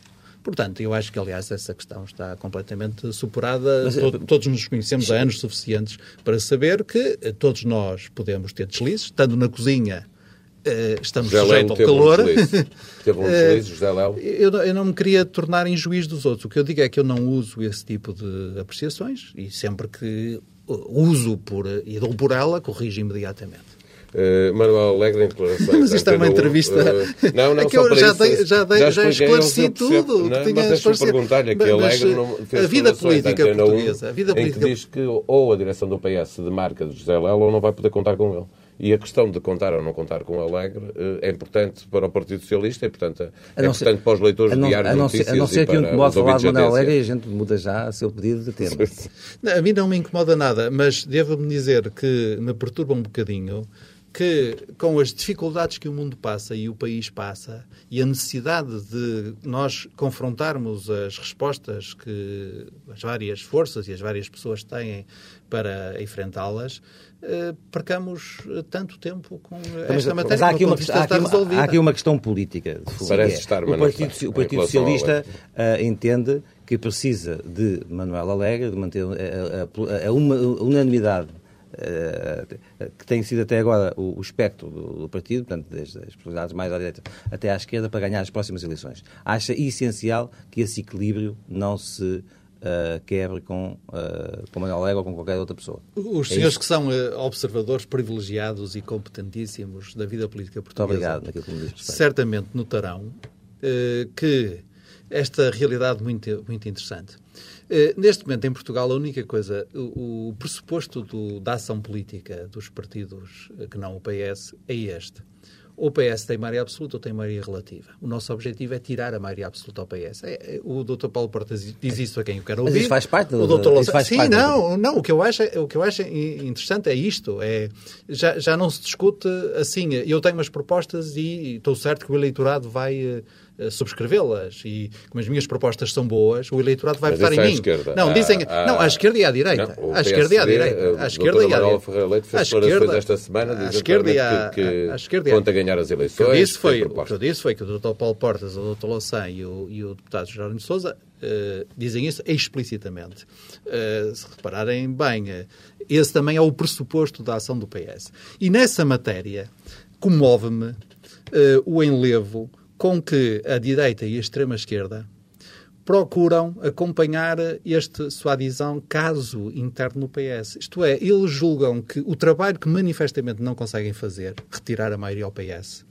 Portanto, eu acho que, aliás, essa questão está completamente superada. Mas, To- todos nos conhecemos há anos suficientes para saber que eh, todos nós podemos ter deslizes. Estando na cozinha, eh, estamos José sujeitos ao calor. Teve um <laughs> Eh, deslize, José Lelo. eu, não- eu não me queria tornar em juiz dos outros. O que eu digo é que eu não uso esse tipo de apreciações e sempre que uh, uso por, e dou por ela, corrijo imediatamente. Uh, Manuel Alegre em declarações. <laughs> Mas isto é uma um, entrevista. uh, não, não, <laughs> É que só eu para já isso, dei- já dei- já expliquei, esclareci tudo o que não, tinha Mas perguntar-lhe Mas, Alegre não fez a vida política Antena 1 portuguesa, a vida em que política- diz que ou a direção do PS de marca de José Lelo ou não vai poder contar com ele. E a questão de contar ou não contar com Alegre eh, é importante para o Partido Socialista e, portanto, é A não ser- importante para os leitores a do Diário a de Notícias a não ser e que o para incomode os falar de Manuel Alegre e a gente muda já o seu pedido de tema. Não, A mim não me incomoda nada, mas devo-me dizer que me perturba um bocadinho que, com as dificuldades que o mundo passa e o país passa, e a necessidade de nós confrontarmos as respostas que as várias forças e as várias pessoas têm para enfrentá-las, percamos eh, tanto tempo com Mas, esta matéria mas há, aqui uma, há, aqui uma, há aqui uma questão política. de fundo, Parece que é, estar, o Partido, está, o Partido Socialista ah, entende que precisa de Manuel Alegre, de manter a, a- a uma unanimidade ah, que tem sido até agora o, o espectro do, do partido, portanto, desde as possibilidades mais à direita até à esquerda, para ganhar as próximas eleições. Acha essencial que esse equilíbrio não se ah, quebre com, ah, com Manuel Alegre ou com qualquer outra pessoa. Os É senhores isso. que são eh, observadores privilegiados e competentíssimos da vida política Muito portuguesa obrigado naquilo que me diz certamente notarão eh, que esta realidade muito, muito interessante. Eh, neste momento, em Portugal, a única coisa, o, o pressuposto do- da ação política dos partidos eh, que não o PS é este. Ou o PS tem maioria absoluta ou tem maioria relativa. O nosso objetivo é tirar a maioria absoluta ao PS. É, é, o Dr. Paulo Portas diz isso a quem eu quero Mas ouvir. isso faz parte do- o Dr. isso Louçã- faz Sim, parte do- não, não, o que eu acho, é- o que eu acho interessante é isto. É, já, já não se discute assim. Eu tenho umas propostas e estou certo que o eleitorado vai eh, subscrevê-las. E como as minhas propostas são boas, o eleitorado vai Mas votar em é à mim. esquerda. Não, À- dizem. à- não, à esquerda e à direita. Não, à esquerda e à direita. a À esquerda e à direita. À declarações esquerda- esta semana à esquerda e à, que, à esquerda e à- conta ganhar as o que eu eleições. disse foi, o que eu disse foi que o Dr. Paulo Portas, o Dr. Louçã e o, e o deputado Jerónimo de Sousa eh, dizem isso explicitamente. Eh, se repararem bem, eh, esse também é o pressuposto da ação do PS. E nessa matéria, comove-me eh, o enlevo com que a direita e a extrema-esquerda procuram acompanhar este sua adesão caso interno no PS. Isto é, eles julgam que o trabalho que manifestamente não conseguem fazer, retirar a maioria ao PS,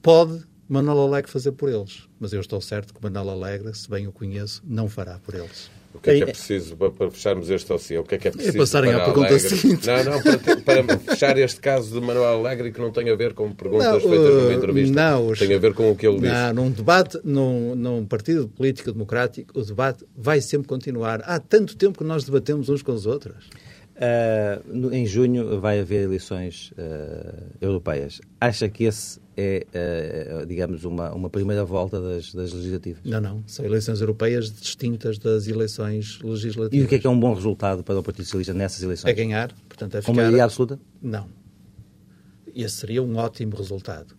pode Manuel Alegre fazer por eles. Mas eu estou certo que Manuel Alegre, se bem o conheço, não fará por eles. O que é que é É- preciso para, fecharmos este dossiê? O que é que é preciso passarem à para pergunta Alegre? seguinte. Não, não, para, para fechar este caso de Manuel Alegre que não tem a ver com perguntas Não, feitas numa uh, entrevista. não, Tem a ver com o que ele disse. Não, num debate, num, num partido político democrático, o debate vai sempre continuar. Há tanto tempo que nós debatemos uns com os outros. Uh, em junho vai haver eleições uh, europeias. Acha que esse é, uh, digamos, uma, uma primeira volta das, das, legislativas? Não, não. São eleições europeias distintas das eleições legislativas. E o que é que é um bom resultado para o Partido Socialista nessas eleições? É ganhar. Portanto, é ficar... Com maioria absoluta? Não. Esse seria um ótimo resultado.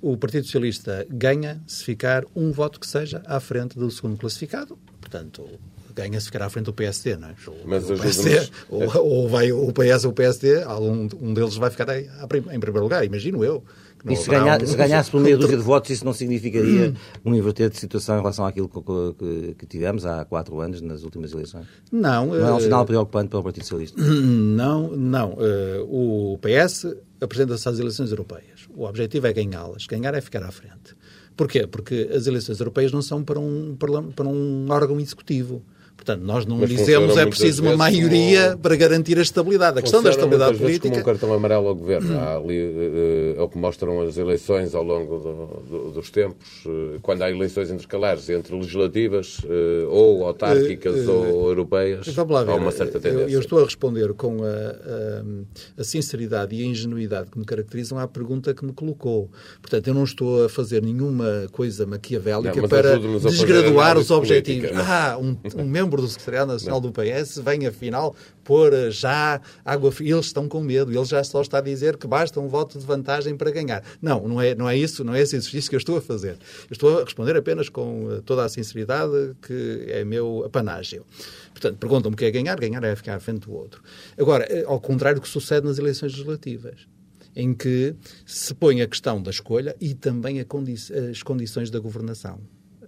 o Partido Socialista ganha se ficar um voto que seja à frente do segundo classificado. Portanto, ganha se ficar à frente do PSD, não é? Mas o PSD, ou, ou, vai o PS ou o PSD, algum, um deles vai ficar aí, em primeiro lugar, imagino eu. E se, ganhar, um... se ganhasse por meia dúzia de votos, isso não significaria um inverter de situação em relação àquilo que, que, que, tivemos há quatro anos nas últimas eleições? Não. Não é um sinal preocupante para o Partido Socialista? <clears throat> Não, não. Uh, o PS apresenta-se às eleições europeias. O objetivo é ganhá-las. Ganhar é ficar à frente. Porquê? Porque as eleições europeias não são para um, para um órgão executivo. Portanto, nós não Mas dizemos é preciso uma maioria como... para garantir a estabilidade. A questão da estabilidade política. como um cartão amarelo ao governo. Há ali, uh, é o que mostram as eleições ao longo do, do, dos tempos, uh, quando há eleições intercalares entre legislativas uh, ou autárquicas ou europeias. Lá. Há uma certa tendência. Eu, eu estou a responder com a, a, a, sinceridade e a ingenuidade que me caracterizam à pergunta que me colocou. Portanto, eu não estou a fazer nenhuma coisa maquiavélica não, para desgraduar os objetivos. Política, ah, um, um membro membro do Secretariado Nacional não. do PS vem, afinal, pôr já água fria. Eles estão com medo. Ele já só está a dizer que basta um voto de vantagem para ganhar. Não, não é, não é isso, não é esse exercício que eu estou a fazer. Eu estou a responder apenas com eh, toda a sinceridade que é meu apanágio. Portanto, perguntam-me o que é ganhar. Ganhar é ficar à frente do outro. Agora, eh, ao contrário do que sucede nas eleições legislativas em que se põe a questão da escolha e também condi as condições da governação.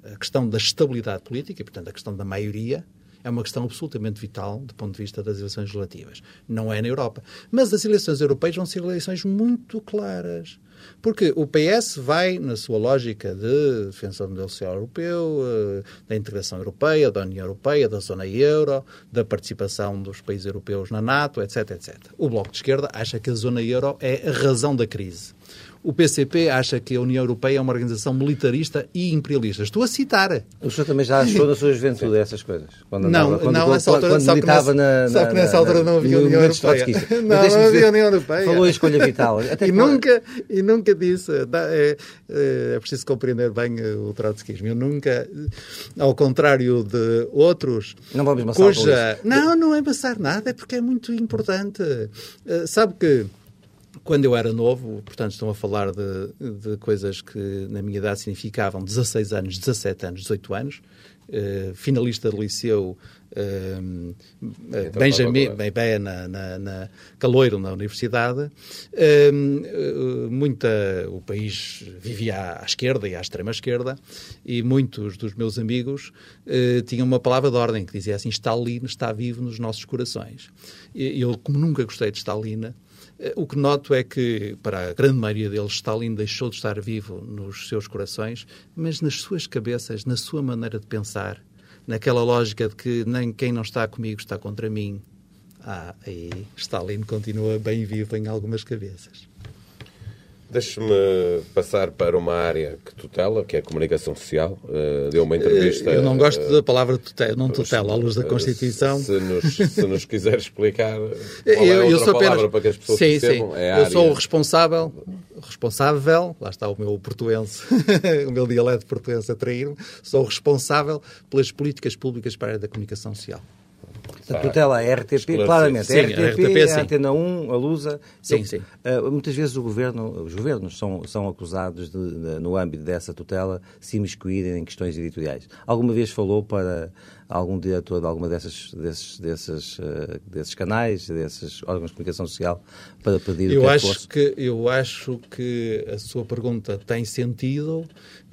A questão da estabilidade política, e, portanto, a questão da maioria, é uma questão absolutamente vital do ponto de vista das eleições legislativas. Não é na Europa. Mas as eleições europeias vão ser eleições muito claras. Porque o PS vai, na sua lógica de defesa do modelo social europeu, eh, da integração europeia, da União Europeia, da zona euro, da participação dos países europeus na NATO, etc, etc. O Bloco de Esquerda acha que a zona euro é a razão da crise. O PCP acha que a União Europeia é uma organização militarista e imperialista. Estou a citar. O senhor também já achou na sua juventude essas coisas? Quando andava, não, quando, não, nessa altura, quando que nessa, na, sabe que nessa altura não havia União Europeia. Não, não havia União Europeia. Falou a escolha vital. Até e, nunca, e nunca disse, é, é, é preciso compreender bem o trotskismo. Eu nunca, ao contrário de outros... Não vamos passar cuja... Não, não é passar nada, é porque é muito importante. Uh, sabe que quando eu era novo, portanto, estão a falar de, de coisas que na minha idade significavam 16 anos, 17 anos, 18 anos, uh, finalista de liceu uh, Benjamin, bem, bem na, na, na, Caloiro, na universidade. Uh, muita, o país vivia à esquerda e à extrema esquerda e muitos dos meus amigos tinham uma palavra de ordem que dizia assim, Stalin está vivo nos nossos corações. E eu, como nunca gostei de Stalin, eh, o que noto é que, para a grande maioria deles, Stalin deixou de estar vivo nos seus corações, mas nas suas cabeças, na sua maneira de pensar, naquela lógica de que nem quem não está comigo está contra mim. Ah, aí Stalin continua bem vivo em algumas cabeças. Deixe-me passar para uma área que tutela, que é a comunicação social. Uh, deu uma entrevista. Eu não gosto uh, da palavra tutela, não tutela, à luz da Constituição. Se nos, se nos quiser explicar <laughs> é eu, eu sou apenas... para que as pessoas sim, percebam, sim. É eu área... sou o responsável, responsável, lá está o meu portuense, <laughs> o meu dialeto portuense a trair-me, sou o responsável pelas políticas públicas para a área da comunicação social. A tutela é a RTP, claramente. Sim, a RTP, a, RTP, a Antena 1, a Lusa. Sim, sim. Uh, muitas vezes o governo, os governos são, são acusados, de, de, no âmbito dessa tutela, se imiscuírem em questões editoriais. Alguma vez falou para algum diretor de alguma dessas, desses, desses, uh, desses canais, desses órgãos de comunicação social, para pedir eu o que acho é que, que Eu acho que a sua pergunta tem sentido,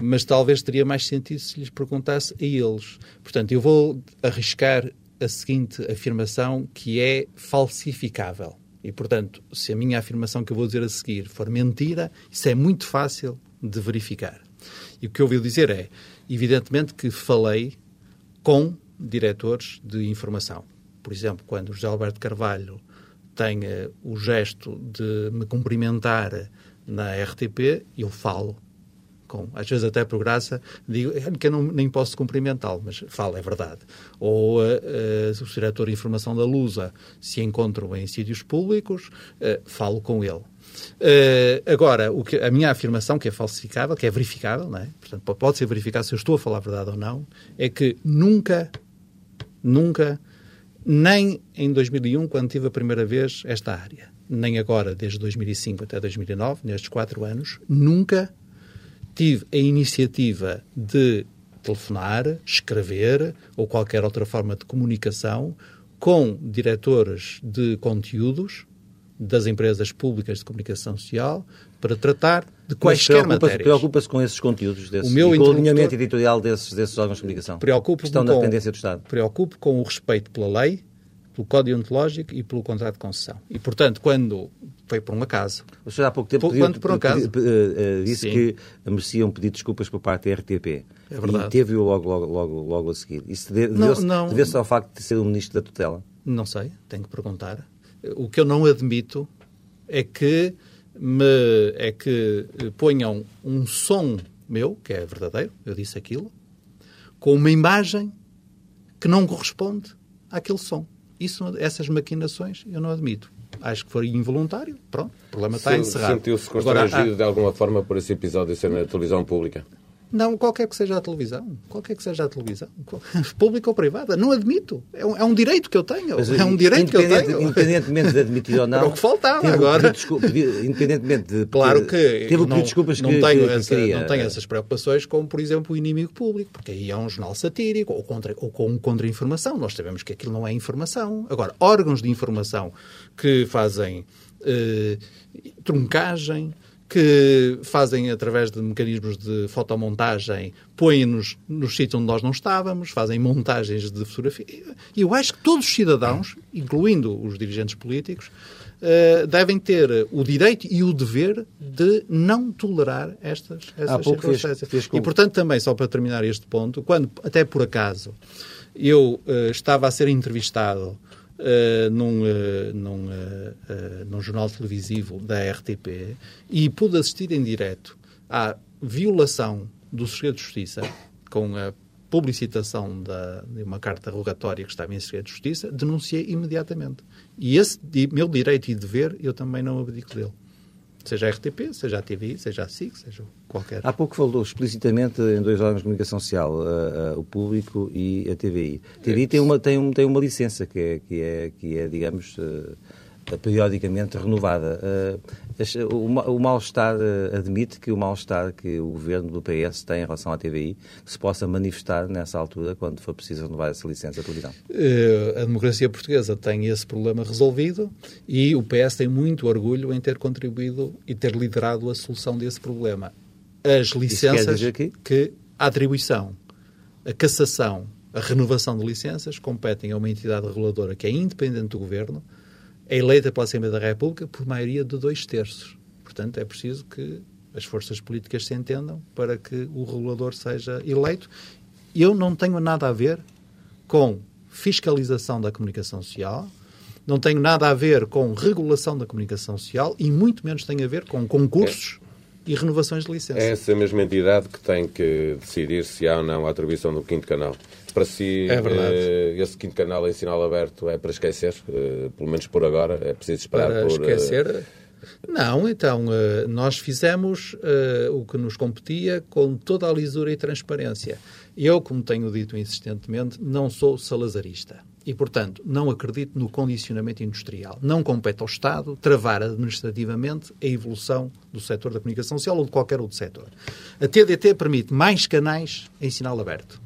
mas talvez teria mais sentido se lhes perguntasse a eles. Portanto, eu vou arriscar a seguinte afirmação que é falsificável. E, portanto, se a minha afirmação que eu vou dizer a seguir for mentira, isso é muito fácil de verificar. E o que eu ouvi dizer é, evidentemente, que falei com diretores de informação. Por exemplo, quando o José Alberto Carvalho tem o gesto de me cumprimentar na RTP, eu falo com, às vezes até por graça, digo é que eu não, nem posso cumprimentá-lo, mas falo, é verdade. Ou uh, uh, o diretor de informação da Lusa, se encontro em sítios públicos, uh, falo com ele. agora, o que, a minha afirmação, que é falsificável, que é verificável, não é? portanto, pode ser verificado se eu estou a falar a verdade ou não, é que nunca, nunca, nem em 2001, quando tive a primeira vez esta área, nem agora, desde 2005 até 2009, nestes quatro anos, nunca tive a iniciativa de telefonar, escrever ou qualquer outra forma de comunicação com diretores de conteúdos das empresas públicas de comunicação social para tratar de quaisquer preocupa matérias. Preocupa-se com esses conteúdos, desses, o meu e com o alinhamento editorial desses, desses órgãos de comunicação preocupo que estão na dependência do Estado? Preocupo com o respeito pela lei, pelo Código Ontológico e pelo contrato de concessão. E, portanto, quando foi por um acaso. O senhor há pouco tempo pediu, por um acaso, pediu, uh, uh, disse Sim. que mereciam pedir desculpas por parte da RTP. É verdade. E teve-o logo, logo, logo, logo a seguir. Isso deveu-se deve ao facto de ser o ministro da tutela? Não sei, tenho que perguntar. O que eu não admito é que me é que ponham um som meu, que é verdadeiro, eu disse aquilo, com uma imagem que não corresponde àquele som. Isso, essas maquinações eu não admito. Acho que foi involuntário. Pronto, o problema está encerrado. Sentiu-se constrangido Agora, de alguma forma por esse episódio ser na televisão pública? Não, qualquer que seja a televisão. Qualquer que seja a televisão. <laughs> Pública ou privada. Não admito. É um, é um direito que eu tenho. Mas, é um direito que eu tenho. Independentemente de admitir ou <laughs> não. Era o que faltava agora. Desculpa, independentemente de. Claro que. Teve o pedido desculpas não que, tenho que, essa, queria. Não tenho essas preocupações como, por exemplo, o inimigo público. Porque aí é um jornal satírico ou, contra, ou com contra-informação. Nós sabemos que aquilo não é informação. Agora, órgãos de informação que fazem eh, truncagem que fazem através de mecanismos de fotomontagem, põem-nos no sítio onde nós não estávamos, fazem montagens de fotografia. E eu acho que todos os cidadãos, incluindo os dirigentes políticos, uh, devem ter o direito e o dever de não tolerar estas, estas circunstâncias. Fez. E, portanto, também, só para terminar este ponto, quando, até por acaso, eu uh, estava a ser entrevistado uh, num, uh, num, uh, num jornal televisivo da RTP e pude assistir em direto à violação do segredo de justiça com a publicitação da, de uma carta rogatória que estava em segredo de justiça, denunciei imediatamente. E esse meu direito e dever eu também não abdico dele. Seja a RTP, seja a TVI, seja a SIC, seja qualquer. Há pouco falou explicitamente em dois órgãos de comunicação social, o público e a TVI. A TVI tem uma, tem, um, tem uma licença que é, que é, que é digamos, uh, periodicamente renovada. Uh, o, mal-estar uh, admite que o mal-estar que o governo do PS tem em relação à TVI se possa manifestar nessa altura, quando for preciso renovar essa licença de televisão. A democracia portuguesa tem esse problema resolvido e o PS tem muito orgulho em ter contribuído e ter liderado a solução desse problema. As licenças que... que a atribuição, a cassação, a renovação de licenças competem a uma entidade reguladora que é independente do governo é eleita pela Assembleia da República por maioria de dois terços. Portanto, é preciso que as forças políticas se entendam para que o regulador seja eleito. Eu não tenho nada a ver com fiscalização da comunicação social, não tenho nada a ver com regulação da comunicação social e muito menos tem a ver com concursos é. e renovações de licença. É essa mesma entidade que tem que decidir se há ou não a atribuição do quinto canal para si é uh, esse quinto canal em sinal aberto é para esquecer, uh, pelo menos por agora, é preciso esperar para por... esquecer? Não, então, uh, nós fizemos o que nos competia com toda a lisura e transparência. Eu, como tenho dito insistentemente, não sou salazarista. E, portanto, não acredito no condicionamento industrial. Não compete ao Estado travar administrativamente a evolução do setor da comunicação social ou de qualquer outro setor. A TDT permite mais canais em sinal aberto.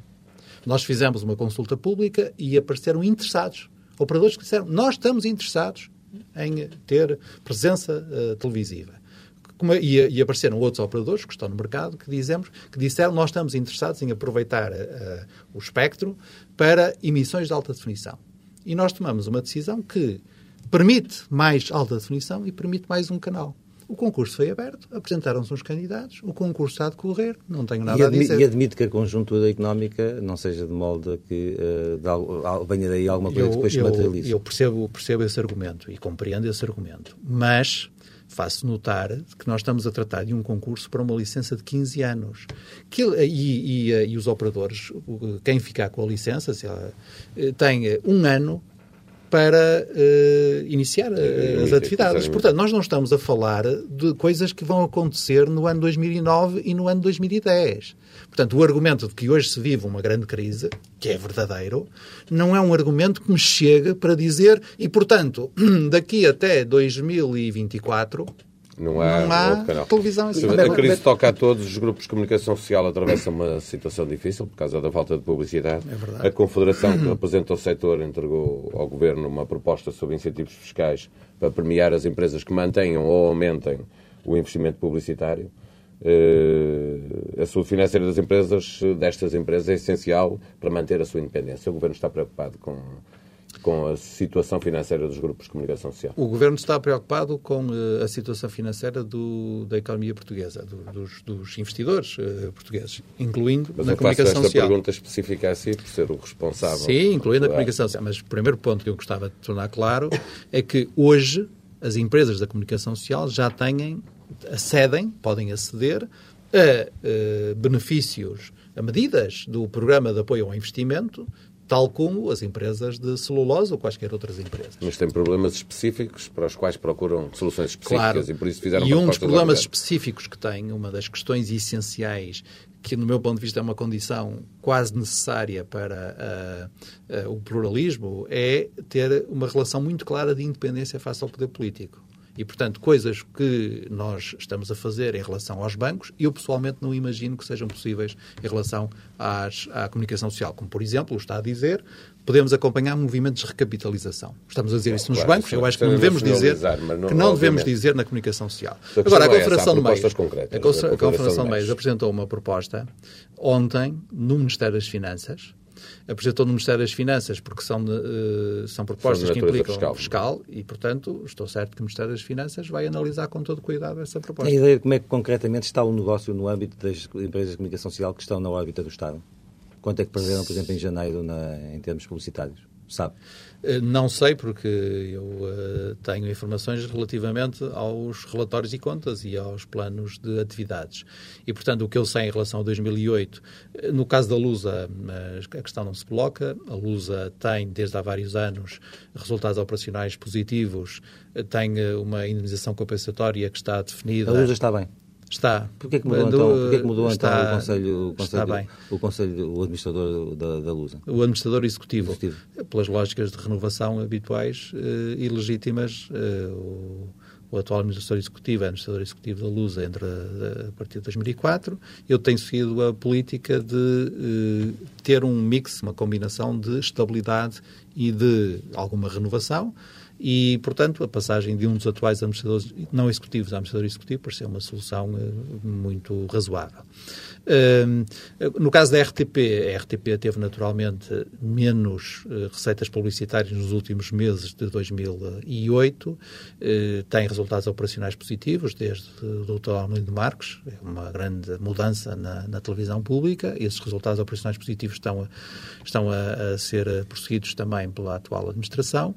Nós fizemos uma consulta pública e apareceram interessados. Operadores que disseram: Nós estamos interessados em ter presença uh, televisiva. Como, e, e, apareceram outros operadores que estão no mercado que, dizemos, que disseram nós estamos interessados em aproveitar uh, o espectro para emissões de alta definição. E nós tomamos uma decisão que permite mais alta definição e permite mais um canal. O concurso foi aberto, apresentaram-se uns candidatos, o concurso está a decorrer, não tenho nada e a dizer. E admite que a conjuntura económica não seja de molde que uh, venha daí alguma coisa eu, que depois se materialize. Eu percebo, percebo esse argumento e compreendo esse argumento, mas faço notar que nós estamos a tratar de um concurso para uma licença de 15 anos. Que, e, e, e os operadores, quem ficar com a licença, ela, tem um ano para uh, iniciar uh, as atividades. Portanto, nós não estamos a falar de coisas que vão acontecer no ano 2009 e no ano 2010. Portanto, o argumento de que hoje se vive uma grande crise, que é verdadeiro, não é um argumento que me chega para dizer, e portanto, <clears throat> daqui até 2024 não há, não há outro canal. televisão assim. A crise toca a todos. Os grupos de comunicação social atravessam uma situação difícil por causa da falta de publicidade. É verdade. A Confederação, que representa o setor, entregou ao Governo uma proposta sobre incentivos fiscais para premiar as empresas que mantenham ou aumentem o investimento publicitário. Uh, a saúde financeira das empresas, destas empresas, é essencial para manter a sua independência. O Governo está preocupado com com a situação financeira dos grupos de comunicação social? O Governo está preocupado com uh, a situação financeira do, da economia portuguesa, do, dos, dos, investidores uh, portugueses, incluindo Mas na comunicação social. Mas esta pergunta específica a si, por ser o responsável. Sim, incluindo a comunicação social. Mas o primeiro ponto que eu gostava de tornar claro é que hoje as empresas da comunicação social já têm, acedem, podem aceder a uh, benefícios, a medidas do Programa de Apoio ao Investimento tal como as empresas de celulose ou quaisquer outras empresas. Mas tem problemas específicos para os quais procuram soluções específicas claro. e por isso fizeram E um dos problemas específicos que tem, uma das questões essenciais, que no meu ponto de vista é uma condição quase necessária para uh, uh, o pluralismo, é ter uma relação muito clara de independência face ao poder político. E, portanto, coisas que nós estamos a fazer em relação aos bancos, eu pessoalmente não imagino que sejam possíveis em relação às, à comunicação social. Como, por exemplo, está a dizer, podemos acompanhar movimentos de recapitalização. Estamos a dizer isso nos claro, bancos, eu acho que não devemos dizer não, que não devemos dizer na comunicação social. Agora, a Confederação é de Meios, a Confederação de Meios apresentou uma proposta ontem no Ministério das Finanças apresentou no Ministério das Finanças, porque são, uh, são propostas são que implicam fiscal. fiscal, e, portanto, estou certo que o Ministério das Finanças vai analisar com todo cuidado essa proposta. Tem ideia de como é que concretamente está o negócio no âmbito das empresas de comunicação social que estão na órbita do Estado? Quanto é que perderam, por exemplo, em janeiro na, em termos publicitários? Sabe? Eh, não sei, porque eu uh, tenho informações relativamente aos relatórios e contas e aos planos de atividades. E, portanto, o que eu sei em relação a 2008, eh, no caso da Lusa, a questão não se coloca. A Lusa tem, desde há vários anos, resultados operacionais positivos, tem uma indemnização compensatória que está definida. A Lusa está bem. Está. Porquê que mudou, então, porquê que mudou está, então o Conselho, o Conselho, está bem. o Conselho, o administrador da, da Lusa? O administrador executivo, executivo, pelas lógicas de renovação habituais eh, e legítimas, eh, o, o, atual administrador executivo é administrador executivo da Lusa entre a, a partir de 2004. Eu tenho seguido a política de eh, ter um mix, uma combinação de estabilidade e de alguma renovação e, portanto, a passagem de um dos atuais administradores não executivos a administrador executivo pareceu uma solução uh, muito razoável. Uh, no caso da RTP, a RTP teve naturalmente menos uh, receitas publicitárias nos últimos meses de 2008, tem resultados operacionais positivos desde o Dr. Almeida Marques, é uma grande mudança na, na, televisão pública. Esses resultados operacionais positivos estão a, estão a, a ser prosseguidos também pela atual administração.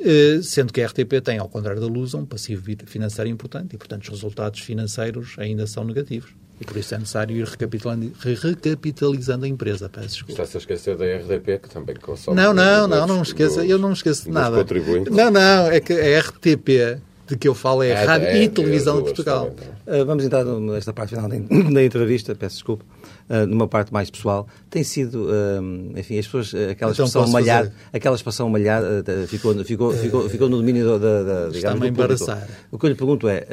Eh, sendo que a RTP tem, ao contrário da Luz, um passivo financeiro importante e, portanto, os resultados financeiros ainda são negativos. E por isso é necessário ir recapitalizando, recapitalizando a empresa. Peço desculpa. Está-se a esquecer da RTP, que também consome. Não, não, não, não esqueça. Eu não esqueço de nada. Não, não, é que a RTP de que eu falo é a é, Rádio é, e Televisão é de Portugal. Também, uh, vamos entrar nesta parte final da <laughs> entrevista, peço desculpa uh, numa parte mais pessoal, tem sido, uh, enfim, as pessoas, uh, aquela então expressão malhar, aquela expressão malhar uh, ficou, ficou, ficou, ficou no domínio da, da digamos, Está-me a embaraçar. O que eu lhe pergunto é,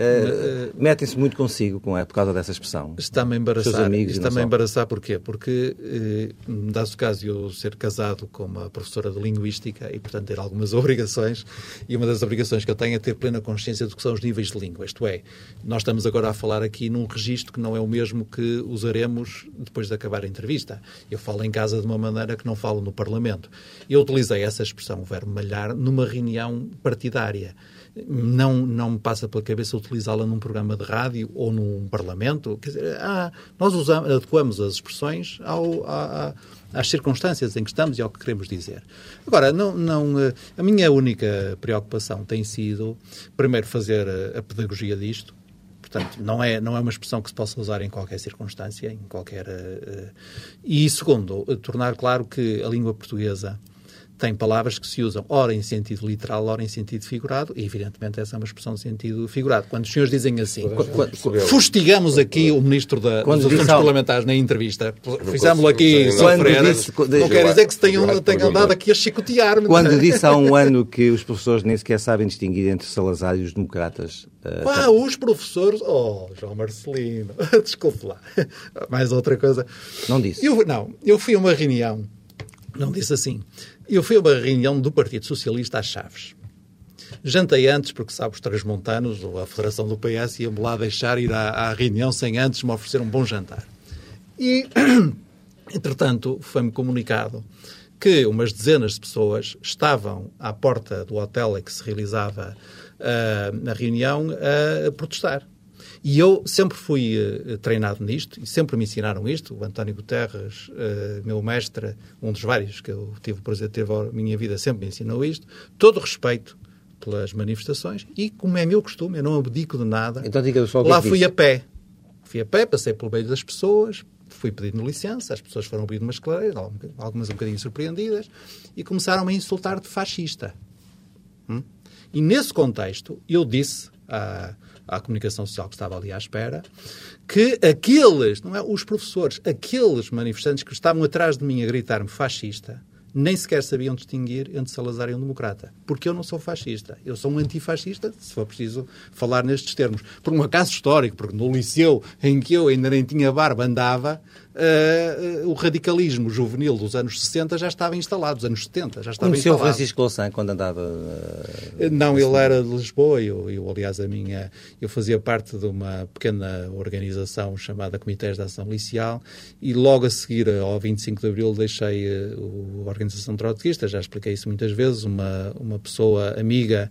metem-se muito consigo com, é, por causa dessa expressão? Está-me a embaraçar. Está-me a embaraçar porquê? Porque, eh, dá-se o caso de eu ser casado com uma professora de Linguística e, portanto, ter algumas <laughs> obrigações, e uma das obrigações que eu tenho é ter plena consciência do que são os níveis de língua. Isto é, nós estamos agora a falar aqui num registro que não é o mesmo que usaremos depois de acabar a entrevista. Eu falo em casa de uma maneira que não falo no Parlamento. Eu utilizei essa expressão, o verbo malhar, numa reunião partidária. Não, não me passa pela cabeça utilizá-la num programa de rádio ou num Parlamento. Quer dizer, ah, nós usamos, adequamos as expressões ao, à, às circunstâncias em que estamos e ao que queremos dizer. Agora, não, não, eh, a minha única preocupação tem sido, primeiro, fazer a pedagogia disto, Portanto, não é, não é uma expressão que se possa usar em qualquer circunstância, em qualquer. Uh, e segundo, tornar claro que a língua portuguesa tem palavras que se usam ora em sentido literal, ora em sentido figurado, e evidentemente essa é uma expressão de sentido figurado. Quando os senhores dizem assim, fustigamos aqui o Ministro da, dos Assuntos Parlamentares na entrevista, fizemos-lo aqui sofrer, disse, não quer dizer que se tenham, tenham dado aqui a chicotear. Quando disse há um ano que os professores nem sequer sabem distinguir entre Salazar e os democratas. Uh, ah, os professores... Oh, João Marcelino, <laughs> desculpe lá. Mais outra coisa. Não disse. Eu, não, eu fui a uma reunião, não disse assim, eu fui a uma reunião do Partido Socialista às Chaves. Jantei antes, porque sabe, os transmontanos, ou a Federação do PS, iam-me lá deixar ir à, à, reunião sem antes me oferecer um bom jantar. E, <clears throat> entretanto, foi-me comunicado que umas dezenas de pessoas estavam à porta do hotel em que se realizava uh, a reunião a protestar. E eu sempre fui uh, treinado nisto e sempre me ensinaram isto. O António Guterres, uh, meu mestre, um dos vários que eu tive o prazer de ter na minha vida, sempre me ensinou isto. Todo respeito pelas manifestações e, como é meu costume, eu não abdico de nada. Então, diga só Lá fui disse. a pé. Fui a pé, passei pelo meio das pessoas, fui pedindo licença, as pessoas foram pedindo umas clareiras, algumas um bocadinho surpreendidas, e começaram a insultar de fascista. Hum? E nesse contexto, eu disse à, à comunicação social que estava ali à espera, que aqueles, não é os professores, aqueles manifestantes que estavam atrás de mim a gritar-me fascista, nem sequer sabiam distinguir entre Salazar e um democrata. Porque eu não sou fascista. Eu sou um antifascista, se for preciso falar nestes termos. Por um acaso histórico, porque no liceu em que eu ainda nem tinha barba andava, uh, o radicalismo juvenil dos anos 60 já estava instalado, dos anos 70 já estava Conheceu instalado. Francisco Louçã quando andava... Uh, não, ele era de Lisboa, eu, eu, aliás, a minha... Eu fazia parte de uma pequena organização chamada Comitês de Ação Licial e logo a seguir, ao 25 de Abril, deixei uh, a organização trotskista, já expliquei isso muitas vezes, uma, uma pessoa amiga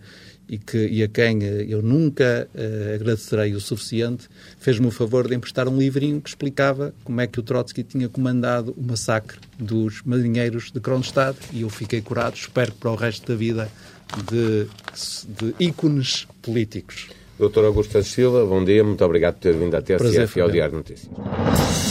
e, que, e a quem eh, eu nunca uh, agradecerei o suficiente, fez-me o favor de emprestar um livrinho que explicava como é que o Trotsky tinha comandado o massacre dos marinheiros de Kronstadt e eu fiquei curado, espero que para o resto da vida, de, de ícones políticos. Doutor Augusto Silva, bom dia, muito obrigado por ter vindo à TSF e ao Diário Notícias.